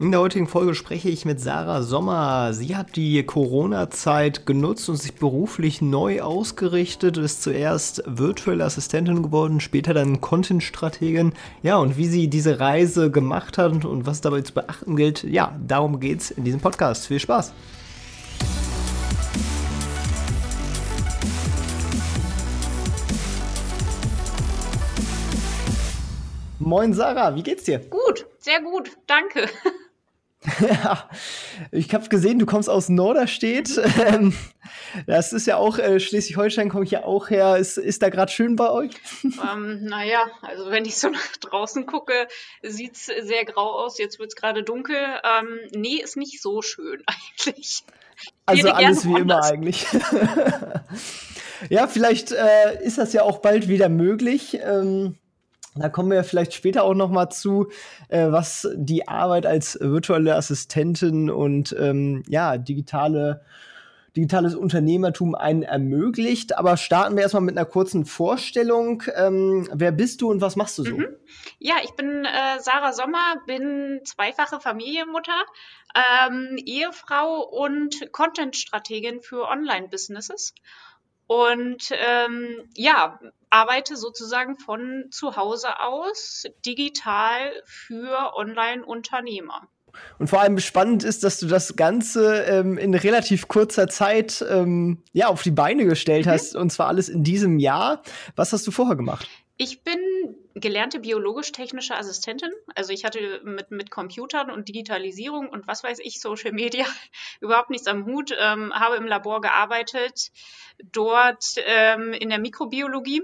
In der heutigen Folge spreche ich mit Sarah Sommer. Sie hat die Corona-Zeit genutzt und sich beruflich neu ausgerichtet, ist zuerst virtuelle Assistentin geworden, später dann Content-Strategin. Ja, und wie sie diese Reise gemacht hat und was dabei zu beachten gilt, ja, darum geht's in diesem Podcast. Viel Spaß! Moin Sarah, wie geht's dir? Gut, sehr gut, danke. Ja, ich habe gesehen, du kommst aus Norderstedt. Ähm, das ist ja auch, äh, Schleswig-Holstein komme ich ja auch her. Ist, ist da gerade schön bei euch? Ähm, naja, also wenn ich so nach draußen gucke, sieht es sehr grau aus. Jetzt wird es gerade dunkel. Ähm, nee, ist nicht so schön eigentlich. Also alles wie immer eigentlich. ja, vielleicht äh, ist das ja auch bald wieder möglich. Ähm, da kommen wir vielleicht später auch noch mal zu, äh, was die Arbeit als virtuelle Assistentin und ähm, ja, digitale digitales Unternehmertum einen ermöglicht. Aber starten wir erstmal mit einer kurzen Vorstellung. Ähm, wer bist du und was machst du so? Mhm. Ja, ich bin äh, Sarah Sommer, bin zweifache Familienmutter, ähm, Ehefrau und Content-Strategin für Online-Businesses. Und ähm, ja, arbeite sozusagen von zu Hause aus digital für Online-Unternehmer. Und vor allem spannend ist, dass du das Ganze ähm, in relativ kurzer Zeit ähm, ja, auf die Beine gestellt mhm. hast, und zwar alles in diesem Jahr. Was hast du vorher gemacht? Ich bin gelernte biologisch-technische Assistentin. Also ich hatte mit, mit Computern und Digitalisierung und was weiß ich, Social Media überhaupt nichts am Hut, ähm, habe im Labor gearbeitet, dort ähm, in der Mikrobiologie.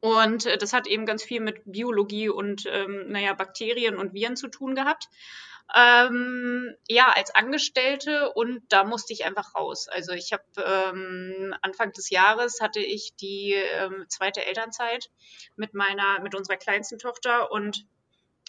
Und äh, das hat eben ganz viel mit Biologie und, ähm, naja, Bakterien und Viren zu tun gehabt ähm, ja, als Angestellte und da musste ich einfach raus. Also ich habe ähm, Anfang des Jahres hatte ich die ähm, zweite Elternzeit mit meiner, mit unserer kleinsten Tochter und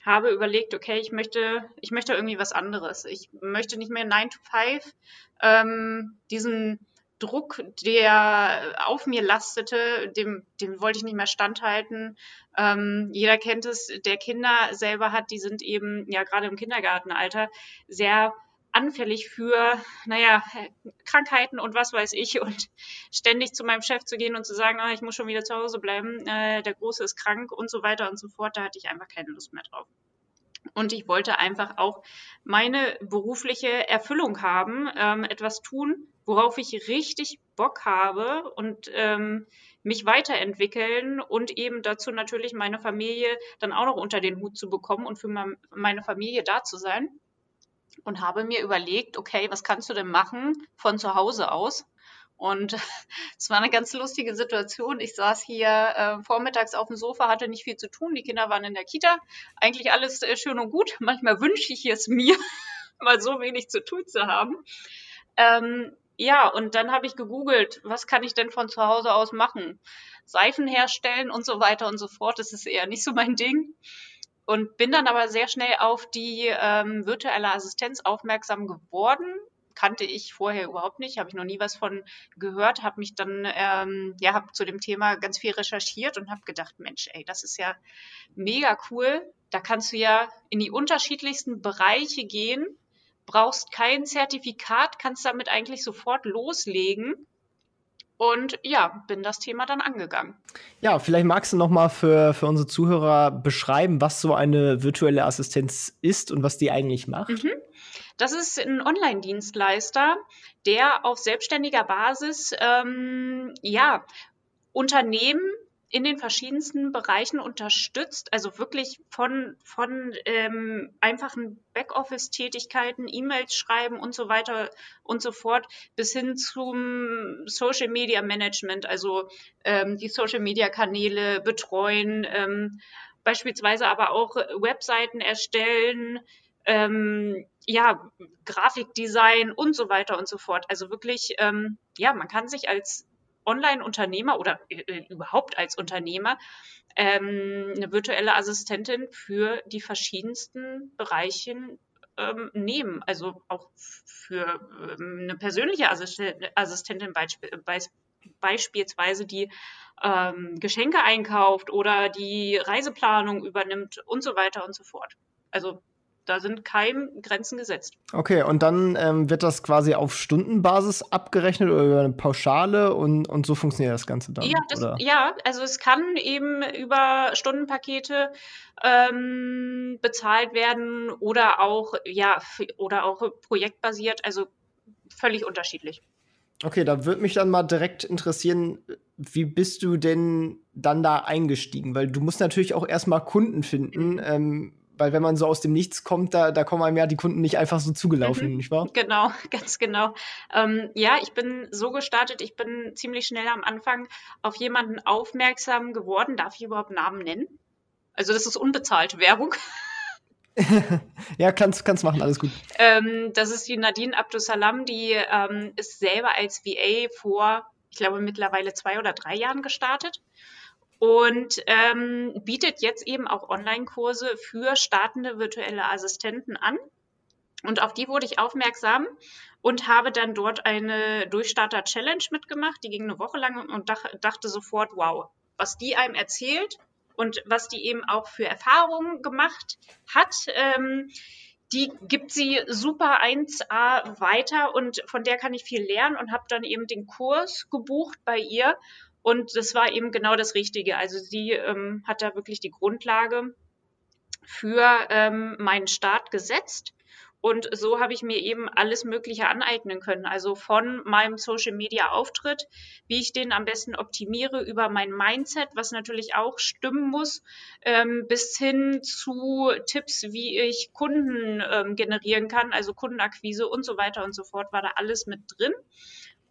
habe überlegt, okay, ich möchte, ich möchte irgendwie was anderes. Ich möchte nicht mehr 9 to 5 ähm, diesen Druck, der auf mir lastete, dem, dem wollte ich nicht mehr standhalten. Ähm, jeder kennt es, der Kinder selber hat, die sind eben ja gerade im Kindergartenalter sehr anfällig für, naja, Krankheiten und was weiß ich und ständig zu meinem Chef zu gehen und zu sagen, ah, ich muss schon wieder zu Hause bleiben, äh, der Große ist krank und so weiter und so fort, da hatte ich einfach keine Lust mehr drauf. Und ich wollte einfach auch meine berufliche Erfüllung haben, ähm, etwas tun, worauf ich richtig Bock habe und ähm, mich weiterentwickeln und eben dazu natürlich meine Familie dann auch noch unter den Hut zu bekommen und für meine Familie da zu sein. Und habe mir überlegt, okay, was kannst du denn machen von zu Hause aus? Und es war eine ganz lustige Situation. Ich saß hier äh, vormittags auf dem Sofa, hatte nicht viel zu tun. Die Kinder waren in der Kita. Eigentlich alles äh, schön und gut. Manchmal wünsche ich es mir, mal so wenig zu tun zu haben. Ähm, ja, und dann habe ich gegoogelt, was kann ich denn von zu Hause aus machen? Seifen herstellen und so weiter und so fort. Das ist eher nicht so mein Ding. Und bin dann aber sehr schnell auf die ähm, virtuelle Assistenz aufmerksam geworden kannte ich vorher überhaupt nicht, habe ich noch nie was von gehört, habe mich dann, ähm, ja, habe zu dem Thema ganz viel recherchiert und habe gedacht, Mensch, ey, das ist ja mega cool. Da kannst du ja in die unterschiedlichsten Bereiche gehen, brauchst kein Zertifikat, kannst damit eigentlich sofort loslegen. Und ja, bin das Thema dann angegangen. Ja, vielleicht magst du noch mal für, für unsere Zuhörer beschreiben, was so eine virtuelle Assistenz ist und was die eigentlich macht. Mhm. Das ist ein Online-Dienstleister, der auf selbstständiger Basis ähm, ja, Unternehmen in den verschiedensten Bereichen unterstützt, also wirklich von, von ähm, einfachen Backoffice-Tätigkeiten, E-Mails schreiben und so weiter und so fort, bis hin zum Social Media Management, also ähm, die Social Media Kanäle betreuen, ähm, beispielsweise aber auch Webseiten erstellen, ähm, ja, Grafikdesign und so weiter und so fort. Also wirklich, ähm, ja, man kann sich als Online-Unternehmer oder äh, äh, überhaupt als Unternehmer ähm, eine virtuelle Assistentin für die verschiedensten Bereiche ähm, nehmen. Also auch für ähm, eine persönliche Assistentin beisp beispielsweise, die ähm, Geschenke einkauft oder die Reiseplanung übernimmt und so weiter und so fort. Also da sind keine Grenzen gesetzt. Okay, und dann ähm, wird das quasi auf Stundenbasis abgerechnet oder über eine Pauschale und, und so funktioniert das Ganze dann? Ja, das, ja also es kann eben über Stundenpakete ähm, bezahlt werden oder auch, ja, oder auch projektbasiert, also völlig unterschiedlich. Okay, da würde mich dann mal direkt interessieren, wie bist du denn dann da eingestiegen? Weil du musst natürlich auch erstmal Kunden finden. Mhm. Ähm, weil wenn man so aus dem Nichts kommt, da, da kommen einem ja die Kunden nicht einfach so zugelaufen, mhm. nicht wahr? Genau, ganz genau. Ähm, ja, ich bin so gestartet, ich bin ziemlich schnell am Anfang auf jemanden aufmerksam geworden. Darf ich überhaupt Namen nennen? Also das ist unbezahlte Werbung. ja, kannst, kannst machen, alles gut. Ähm, das ist die Nadine Abdusalam, die ähm, ist selber als VA vor, ich glaube, mittlerweile zwei oder drei Jahren gestartet und ähm, bietet jetzt eben auch Online-Kurse für startende virtuelle Assistenten an. Und auf die wurde ich aufmerksam und habe dann dort eine Durchstarter-Challenge mitgemacht. Die ging eine Woche lang und dachte sofort, wow, was die einem erzählt und was die eben auch für Erfahrungen gemacht hat. Ähm, die gibt sie super 1a weiter und von der kann ich viel lernen und habe dann eben den Kurs gebucht bei ihr und das war eben genau das Richtige. Also sie ähm, hat da wirklich die Grundlage für ähm, meinen Start gesetzt. Und so habe ich mir eben alles Mögliche aneignen können. Also von meinem Social Media Auftritt, wie ich den am besten optimiere, über mein Mindset, was natürlich auch stimmen muss, ähm, bis hin zu Tipps, wie ich Kunden ähm, generieren kann, also Kundenakquise und so weiter und so fort, war da alles mit drin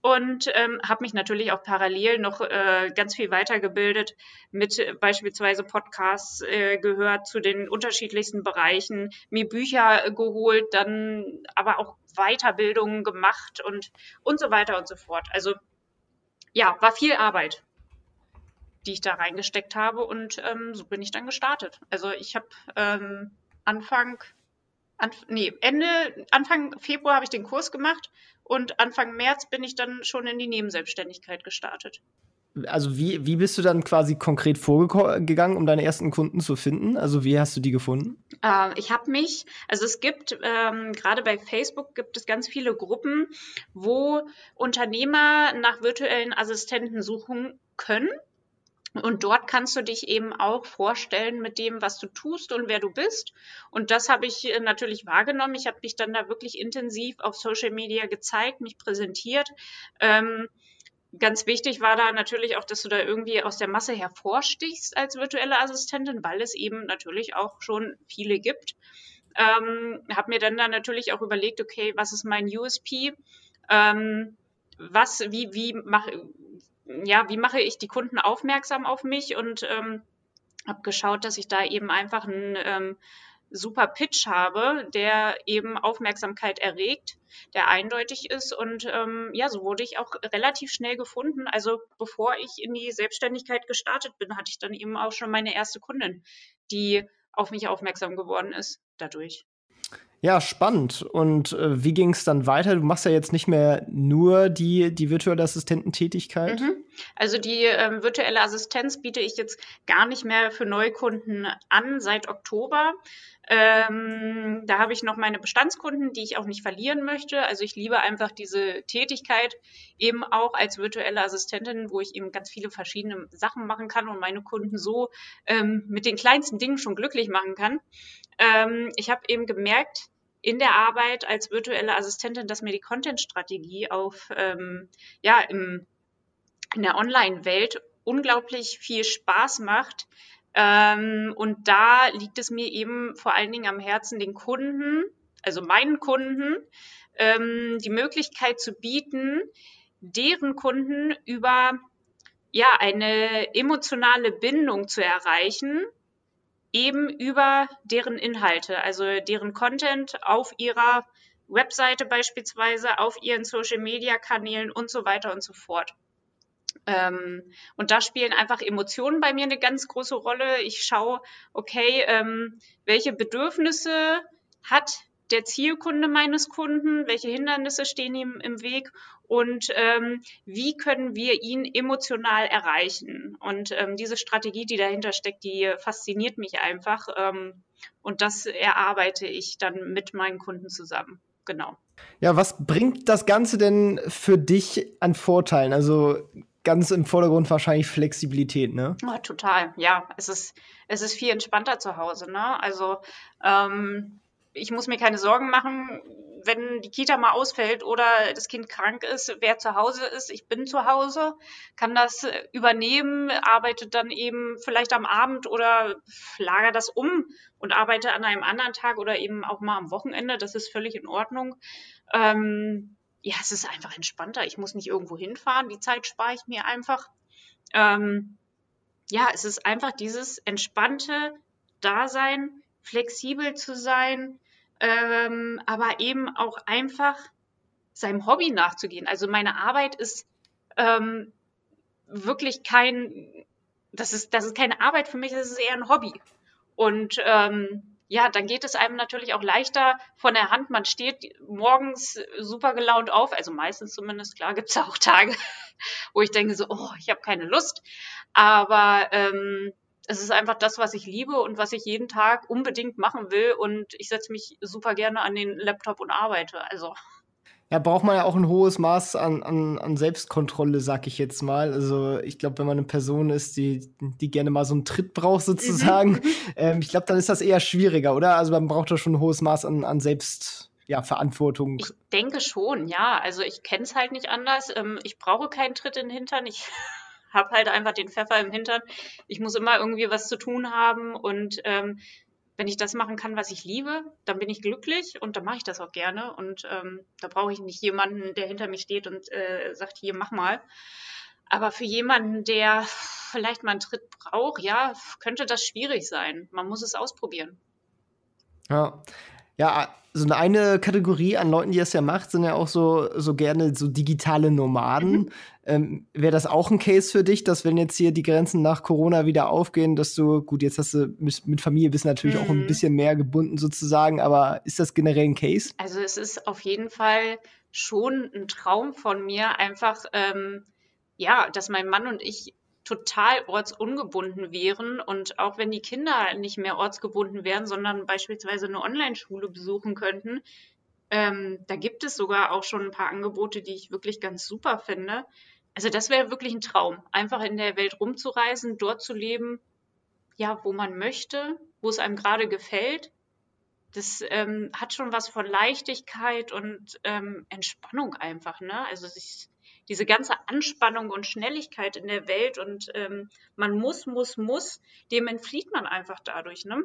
und ähm, habe mich natürlich auch parallel noch äh, ganz viel weitergebildet mit äh, beispielsweise Podcasts äh, gehört zu den unterschiedlichsten Bereichen, mir Bücher geholt, dann aber auch Weiterbildungen gemacht und und so weiter und so fort. Also ja, war viel Arbeit, die ich da reingesteckt habe und ähm, so bin ich dann gestartet. Also ich habe ähm, Anfang Anf nee, Ende, Anfang Februar habe ich den Kurs gemacht und Anfang März bin ich dann schon in die Nebenselbstständigkeit gestartet. Also wie, wie bist du dann quasi konkret vorgegangen, um deine ersten Kunden zu finden? Also wie hast du die gefunden? Äh, ich habe mich, also es gibt ähm, gerade bei Facebook gibt es ganz viele Gruppen, wo Unternehmer nach virtuellen Assistenten suchen können und dort kannst du dich eben auch vorstellen mit dem, was du tust und wer du bist. Und das habe ich äh, natürlich wahrgenommen. Ich habe mich dann da wirklich intensiv auf Social Media gezeigt, mich präsentiert. Ähm, ganz wichtig war da natürlich auch, dass du da irgendwie aus der Masse hervorstichst als virtuelle Assistentin, weil es eben natürlich auch schon viele gibt. Ähm, habe mir dann da natürlich auch überlegt, okay, was ist mein USP? Ähm, was, wie, wie mache ja, wie mache ich die Kunden aufmerksam auf mich und ähm, habe geschaut, dass ich da eben einfach einen ähm, super Pitch habe, der eben Aufmerksamkeit erregt, der eindeutig ist und ähm, ja, so wurde ich auch relativ schnell gefunden. Also bevor ich in die Selbstständigkeit gestartet bin, hatte ich dann eben auch schon meine erste Kundin, die auf mich aufmerksam geworden ist dadurch. Ja, spannend. Und äh, wie ging es dann weiter? Du machst ja jetzt nicht mehr nur die, die virtuelle Assistententätigkeit. Mhm. Also die ähm, virtuelle Assistenz biete ich jetzt gar nicht mehr für Neukunden an seit Oktober. Ähm, da habe ich noch meine Bestandskunden, die ich auch nicht verlieren möchte. Also ich liebe einfach diese Tätigkeit eben auch als virtuelle Assistentin, wo ich eben ganz viele verschiedene Sachen machen kann und meine Kunden so ähm, mit den kleinsten Dingen schon glücklich machen kann. Ähm, ich habe eben gemerkt in der Arbeit als virtuelle Assistentin, dass mir die Content-Strategie auf, ähm, ja, im, in der Online-Welt unglaublich viel Spaß macht. Ähm, und da liegt es mir eben vor allen Dingen am Herzen, den Kunden, also meinen Kunden, ähm, die Möglichkeit zu bieten, deren Kunden über ja, eine emotionale Bindung zu erreichen eben über deren Inhalte, also deren Content auf ihrer Webseite beispielsweise, auf ihren Social-Media-Kanälen und so weiter und so fort. Ähm, und da spielen einfach Emotionen bei mir eine ganz große Rolle. Ich schaue, okay, ähm, welche Bedürfnisse hat der Zielkunde meines Kunden, welche Hindernisse stehen ihm im Weg und ähm, wie können wir ihn emotional erreichen. Und ähm, diese Strategie, die dahinter steckt, die fasziniert mich einfach ähm, und das erarbeite ich dann mit meinen Kunden zusammen. Genau. Ja, was bringt das Ganze denn für dich an Vorteilen? Also ganz im Vordergrund wahrscheinlich Flexibilität, ne? Oh, total, ja. Es ist, es ist viel entspannter zu Hause, ne? Also ähm, ich muss mir keine Sorgen machen, wenn die Kita mal ausfällt oder das Kind krank ist, wer zu Hause ist. Ich bin zu Hause, kann das übernehmen, arbeite dann eben vielleicht am Abend oder lager das um und arbeite an einem anderen Tag oder eben auch mal am Wochenende. Das ist völlig in Ordnung. Ähm, ja, es ist einfach entspannter. Ich muss nicht irgendwo hinfahren. Die Zeit spare ich mir einfach. Ähm, ja, es ist einfach dieses entspannte Dasein, flexibel zu sein, ähm, aber eben auch einfach seinem Hobby nachzugehen. Also meine Arbeit ist ähm, wirklich kein, das ist, das ist keine Arbeit für mich, das ist eher ein Hobby. Und ähm, ja, dann geht es einem natürlich auch leichter von der Hand. Man steht morgens super gelaunt auf, also meistens zumindest, klar, gibt es auch Tage, wo ich denke so, oh, ich habe keine Lust. Aber ähm, es ist einfach das, was ich liebe und was ich jeden Tag unbedingt machen will. Und ich setze mich super gerne an den Laptop und arbeite. Also. Ja, braucht man ja auch ein hohes Maß an, an, an Selbstkontrolle, sag ich jetzt mal. Also ich glaube, wenn man eine Person ist, die, die gerne mal so einen Tritt braucht, sozusagen, mhm. ähm, ich glaube, dann ist das eher schwieriger, oder? Also man braucht da schon ein hohes Maß an, an Selbst. Ja, Verantwortung. Ich denke schon, ja. Also ich kenne es halt nicht anders. Ähm, ich brauche keinen Tritt in den Hintern. Ich habe halt einfach den Pfeffer im Hintern. Ich muss immer irgendwie was zu tun haben und ähm, wenn ich das machen kann, was ich liebe, dann bin ich glücklich und dann mache ich das auch gerne und ähm, da brauche ich nicht jemanden, der hinter mir steht und äh, sagt, hier, mach mal. Aber für jemanden, der vielleicht mal einen Tritt braucht, ja, könnte das schwierig sein. Man muss es ausprobieren. Ja, ja, so eine Kategorie an Leuten, die das ja macht, sind ja auch so, so gerne so digitale Nomaden. Mhm. Ähm, Wäre das auch ein Case für dich, dass wenn jetzt hier die Grenzen nach Corona wieder aufgehen, dass du, gut, jetzt hast du mit, mit Familie bist natürlich mhm. auch ein mhm. bisschen mehr gebunden sozusagen, aber ist das generell ein Case? Also es ist auf jeden Fall schon ein Traum von mir, einfach, ähm, ja, dass mein Mann und ich total ortsungebunden wären und auch wenn die Kinder nicht mehr ortsgebunden wären, sondern beispielsweise eine Online-Schule besuchen könnten, ähm, da gibt es sogar auch schon ein paar Angebote, die ich wirklich ganz super finde. Also das wäre wirklich ein Traum, einfach in der Welt rumzureisen, dort zu leben, ja, wo man möchte, wo es einem gerade gefällt. Das ähm, hat schon was von Leichtigkeit und ähm, Entspannung einfach, ne? Also sich diese ganze Anspannung und Schnelligkeit in der Welt und ähm, man muss, muss, muss, dem entflieht man einfach dadurch, ne?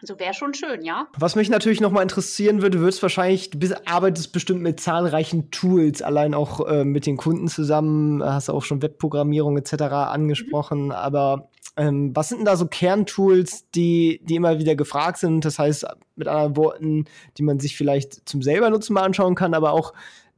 Also wäre schon schön, ja. Was mich natürlich noch mal interessieren würde, würdest wahrscheinlich, du arbeitest bestimmt mit zahlreichen Tools, allein auch äh, mit den Kunden zusammen, hast auch schon Webprogrammierung etc. angesprochen, mhm. aber ähm, was sind denn da so Kerntools, die, die immer wieder gefragt sind? Das heißt, mit anderen Worten, die man sich vielleicht zum selber nutzen mal anschauen kann, aber auch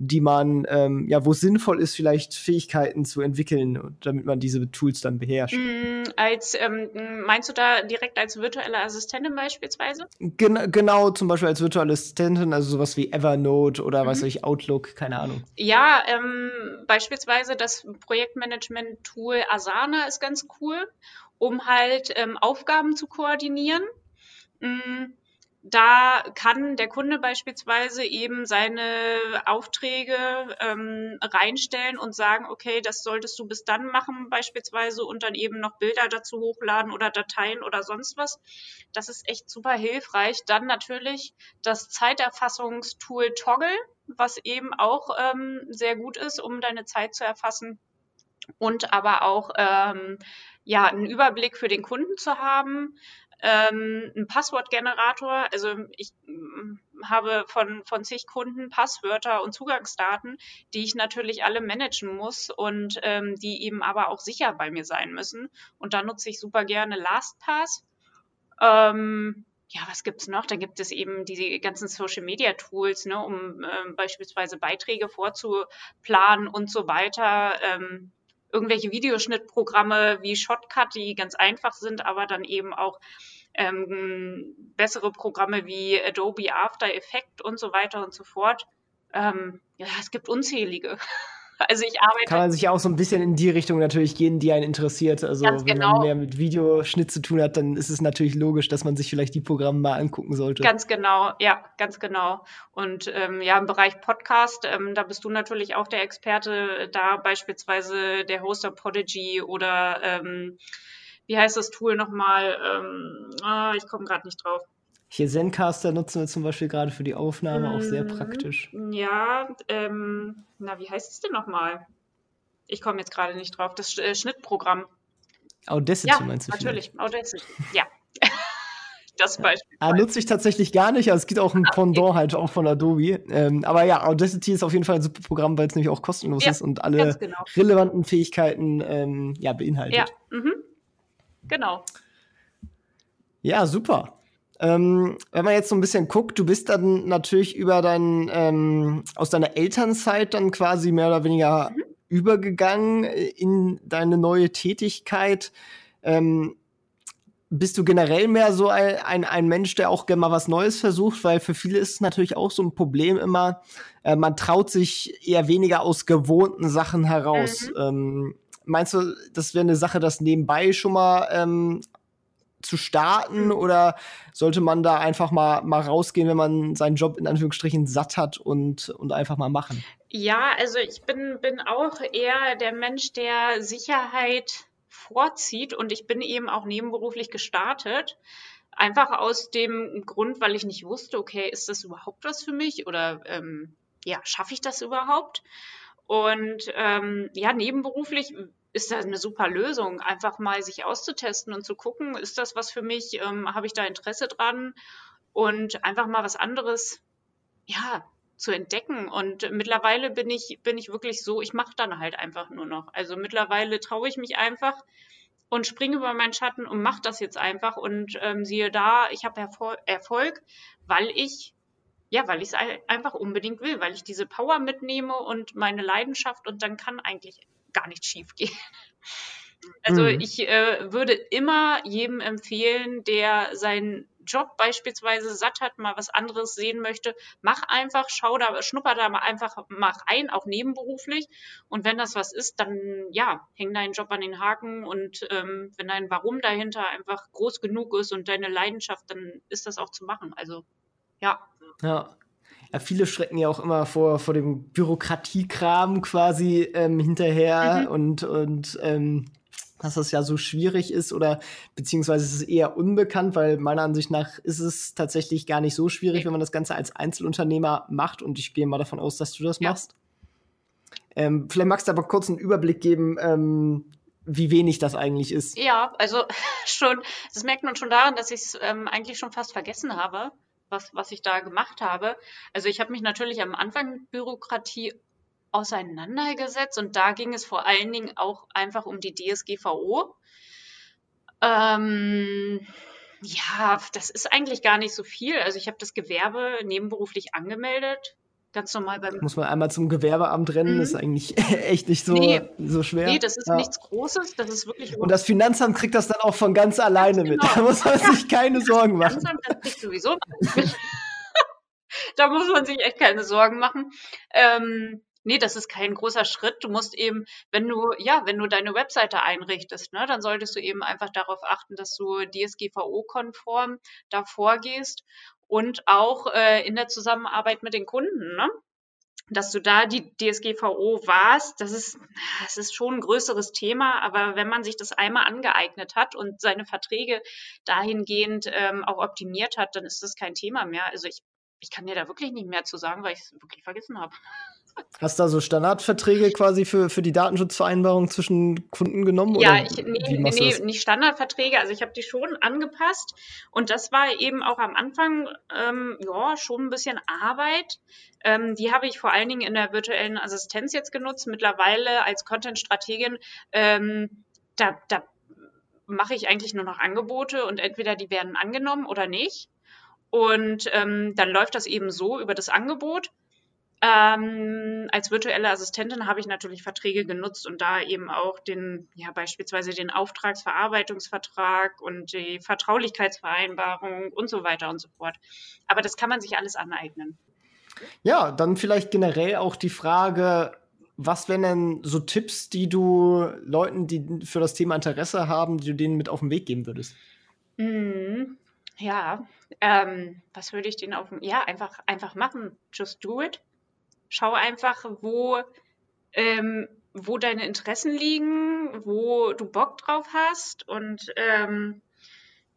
die man, ähm, ja, wo es sinnvoll ist, vielleicht Fähigkeiten zu entwickeln, damit man diese Tools dann beherrscht. Mm, als, ähm, meinst du da direkt als virtuelle Assistentin beispielsweise? Gen genau, zum Beispiel als virtuelle Assistentin, also sowas wie Evernote oder mhm. was weiß ich, Outlook, keine Ahnung. Ja, ähm, beispielsweise das Projektmanagement-Tool Asana ist ganz cool, um halt ähm, Aufgaben zu koordinieren. Mm da kann der Kunde beispielsweise eben seine Aufträge ähm, reinstellen und sagen, okay, das solltest du bis dann machen beispielsweise und dann eben noch Bilder dazu hochladen oder Dateien oder sonst was. Das ist echt super hilfreich. Dann natürlich das Zeiterfassungstool Toggle, was eben auch ähm, sehr gut ist, um deine Zeit zu erfassen und aber auch ähm, ja einen Überblick für den Kunden zu haben ähm, ein Passwortgenerator. Also ich mm, habe von, von zig Kunden Passwörter und Zugangsdaten, die ich natürlich alle managen muss und ähm, die eben aber auch sicher bei mir sein müssen. Und da nutze ich super gerne LastPass. Ähm, ja, was gibt's noch? Da gibt es eben diese ganzen Social Media Tools, ne, um ähm, beispielsweise Beiträge vorzuplanen und so weiter. Ähm, irgendwelche Videoschnittprogramme wie Shotcut, die ganz einfach sind, aber dann eben auch ähm, bessere Programme wie Adobe After Effects und so weiter und so fort. Ähm, ja, es gibt unzählige. Also ich arbeite. Kann man sich auch so ein bisschen in die Richtung natürlich gehen, die einen interessiert. Also wenn genau. man mehr mit Videoschnitt zu tun hat, dann ist es natürlich logisch, dass man sich vielleicht die Programme mal angucken sollte. Ganz genau, ja, ganz genau. Und ähm, ja, im Bereich Podcast, ähm, da bist du natürlich auch der Experte, da beispielsweise der Hoster Podigy oder ähm, wie heißt das Tool nochmal? Ähm, ah, ich komme gerade nicht drauf. Hier Zencaster nutzen wir zum Beispiel gerade für die Aufnahme, mhm. auch sehr mhm. praktisch. Ja, ähm, na, wie heißt es denn nochmal? Ich komme jetzt gerade nicht drauf. Das äh, Schnittprogramm. Audacity ja, meinst du? Natürlich, vielleicht? Audacity. Ja. das Beispiel. Ah, nutze ich tatsächlich gar nicht. Also es gibt auch ein ah, Pendant halt auch von Adobe. Ähm, aber ja, Audacity ist auf jeden Fall ein super Programm, weil es nämlich auch kostenlos ja, ist und alle genau. relevanten Fähigkeiten ähm, ja, beinhaltet. Ja, mhm. Genau. Ja, super. Ähm, wenn man jetzt so ein bisschen guckt, du bist dann natürlich über dein, ähm, aus deiner Elternzeit dann quasi mehr oder weniger mhm. übergegangen in deine neue Tätigkeit. Ähm, bist du generell mehr so ein, ein, ein, Mensch, der auch gerne mal was Neues versucht? Weil für viele ist es natürlich auch so ein Problem immer, äh, man traut sich eher weniger aus gewohnten Sachen heraus. Mhm. Ähm, meinst du, das wäre eine Sache, das nebenbei schon mal ähm, zu starten mhm. oder sollte man da einfach mal, mal rausgehen, wenn man seinen Job in Anführungsstrichen satt hat und, und einfach mal machen? Ja, also ich bin, bin auch eher der Mensch, der Sicherheit vorzieht und ich bin eben auch nebenberuflich gestartet. Einfach aus dem Grund, weil ich nicht wusste, okay, ist das überhaupt was für mich oder ähm, ja, schaffe ich das überhaupt? Und ähm, ja, nebenberuflich ist das eine super Lösung, einfach mal sich auszutesten und zu gucken, ist das was für mich, ähm, habe ich da Interesse dran und einfach mal was anderes, ja, zu entdecken. Und mittlerweile bin ich, bin ich wirklich so, ich mache dann halt einfach nur noch. Also mittlerweile traue ich mich einfach und springe über meinen Schatten und mache das jetzt einfach und ähm, siehe da, ich habe Erfol Erfolg, weil ich ja, weil ich es einfach unbedingt will, weil ich diese Power mitnehme und meine Leidenschaft und dann kann eigentlich gar nicht schief gehen. Also mhm. ich äh, würde immer jedem empfehlen, der seinen Job beispielsweise satt hat, mal was anderes sehen möchte, mach einfach, schau da, schnupper da mal einfach mal rein, auch nebenberuflich. Und wenn das was ist, dann ja, häng deinen Job an den Haken und ähm, wenn dein Warum dahinter einfach groß genug ist und deine Leidenschaft, dann ist das auch zu machen. Also ja. Ja, ja, viele schrecken ja auch immer vor, vor dem Bürokratiekram quasi ähm, hinterher mhm. und, und ähm, dass das ja so schwierig ist oder beziehungsweise ist es eher unbekannt, weil meiner Ansicht nach ist es tatsächlich gar nicht so schwierig, wenn man das Ganze als Einzelunternehmer macht und ich gehe mal davon aus, dass du das ja. machst. Ähm, vielleicht magst du aber kurz einen Überblick geben, ähm, wie wenig das eigentlich ist. Ja, also schon, das merkt man schon daran, dass ich es ähm, eigentlich schon fast vergessen habe was, was ich da gemacht habe. Also ich habe mich natürlich am Anfang mit Bürokratie auseinandergesetzt und da ging es vor allen Dingen auch einfach um die DSGVO. Ähm, ja, das ist eigentlich gar nicht so viel. Also ich habe das Gewerbe nebenberuflich angemeldet ganz normal beim. Muss man einmal zum Gewerbeamt rennen, mhm. das ist eigentlich echt nicht so, nee. so schwer. Nee, das ist ja. nichts Großes, das ist wirklich. Und das Finanzamt kriegt das dann auch von ganz alleine genau. mit. Da muss man ja. sich keine Sorgen machen. Das Finanzamt das kriegt sowieso mit. da muss man sich echt keine Sorgen machen. Ähm, nee, das ist kein großer Schritt. Du musst eben, wenn du, ja, wenn du deine Webseite einrichtest, ne, dann solltest du eben einfach darauf achten, dass du DSGVO-konform da vorgehst und auch äh, in der Zusammenarbeit mit den Kunden, ne? dass du da die DSGVO warst, das ist, das ist schon ein größeres Thema, aber wenn man sich das einmal angeeignet hat und seine Verträge dahingehend ähm, auch optimiert hat, dann ist das kein Thema mehr. Also ich, ich kann dir da wirklich nicht mehr zu sagen, weil ich es wirklich vergessen habe. Hast du da so Standardverträge quasi für, für die Datenschutzvereinbarung zwischen Kunden genommen? Ja, oder ich, nee, nee, nee nicht Standardverträge. Also ich habe die schon angepasst und das war eben auch am Anfang ähm, ja schon ein bisschen Arbeit. Ähm, die habe ich vor allen Dingen in der virtuellen Assistenz jetzt genutzt. Mittlerweile als Content-Strategin, ähm, da, da mache ich eigentlich nur noch Angebote und entweder die werden angenommen oder nicht. Und ähm, dann läuft das eben so über das Angebot Ähm, als virtuelle Assistentin habe ich natürlich Verträge genutzt und da eben auch den, ja, beispielsweise den Auftragsverarbeitungsvertrag und die Vertraulichkeitsvereinbarung und so weiter und so fort. Aber das kann man sich alles aneignen. Ja, dann vielleicht generell auch die Frage, was wären denn so Tipps, die du Leuten, die für das Thema Interesse haben, die du denen mit auf den Weg geben würdest? Mm, ja, ähm, was würde ich denen auf Ja, einfach, einfach machen. Just do it. Schau einfach, wo, ähm, wo deine Interessen liegen, wo du Bock drauf hast und ähm,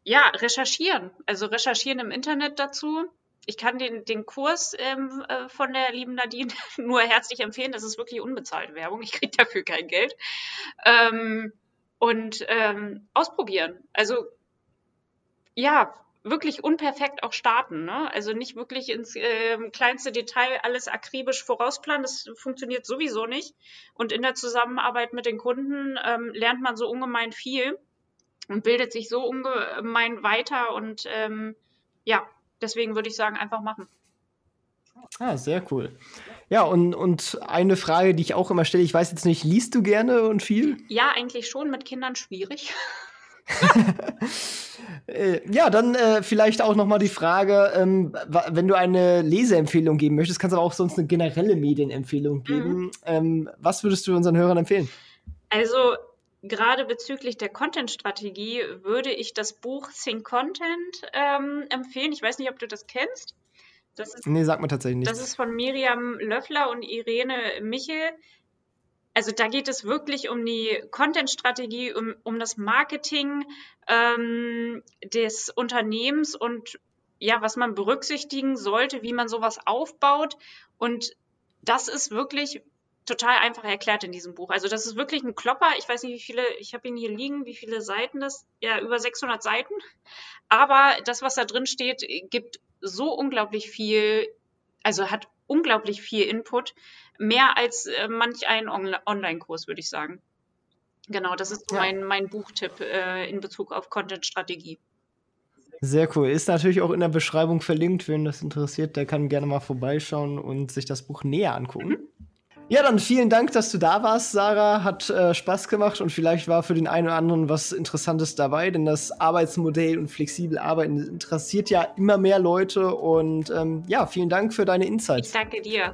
ja, recherchieren. Also recherchieren im Internet dazu. Ich kann den, den Kurs ähm, äh, von der lieben Nadine nur herzlich empfehlen. Das ist wirklich unbezahlte Werbung. Ich kriege dafür kein Geld. Ähm, und ähm, ausprobieren. Also ja, wirklich unperfekt auch starten. Ne? Also nicht wirklich ins äh, kleinste Detail alles akribisch vorausplanen. Das funktioniert sowieso nicht. Und in der Zusammenarbeit mit den Kunden ähm, lernt man so ungemein viel und bildet sich so ungemein weiter. Und ähm, ja, deswegen würde ich sagen, einfach machen. Ah, sehr cool. Ja, und, und eine Frage, die ich auch immer stelle, ich weiß jetzt nicht, liest du gerne und viel? Ja, eigentlich schon, mit Kindern schwierig. Äh, ja, dann äh, vielleicht auch noch mal die Frage, ähm, wenn du eine Leseempfehlung geben möchtest, kannst du aber auch sonst eine generelle Medienempfehlung geben. Mhm. Ähm, was würdest du unseren Hörern empfehlen? Also gerade bezüglich der Content-Strategie würde ich das Buch Think Content ähm, empfehlen. Ich weiß nicht, ob du das kennst. Das ist, nee, sag mir tatsächlich nicht. Das ist von Miriam Löffler und Irene Michel also da geht es wirklich um die Content-Strategie, um, um das Marketing ähm, des Unternehmens und ja, was man berücksichtigen sollte, wie man sowas aufbaut. Und das ist wirklich total einfach erklärt in diesem Buch. Also das ist wirklich ein Klopper. Ich weiß nicht, wie viele, ich habe ihn hier liegen, wie viele Seiten das, ja, über 600 Seiten. Aber das, was da drin steht, gibt so unglaublich viel, also hat unglaublich viel Input, mehr als äh, manch ein On Online-Kurs, würde ich sagen. Genau, das ist ja. mein, mein Buchtipp äh, in Bezug auf Content-Strategie. Sehr cool. Ist natürlich auch in der Beschreibung verlinkt. Wen das interessiert, der kann gerne mal vorbeischauen und sich das Buch näher angucken. Mhm. Ja, dann vielen Dank, dass du da warst, Sarah. Hat äh, Spaß gemacht und vielleicht war für den einen oder anderen was Interessantes dabei, denn das Arbeitsmodell und flexibel Arbeiten interessiert ja immer mehr Leute. Und ähm, ja, vielen Dank für deine Insights. Ich danke dir.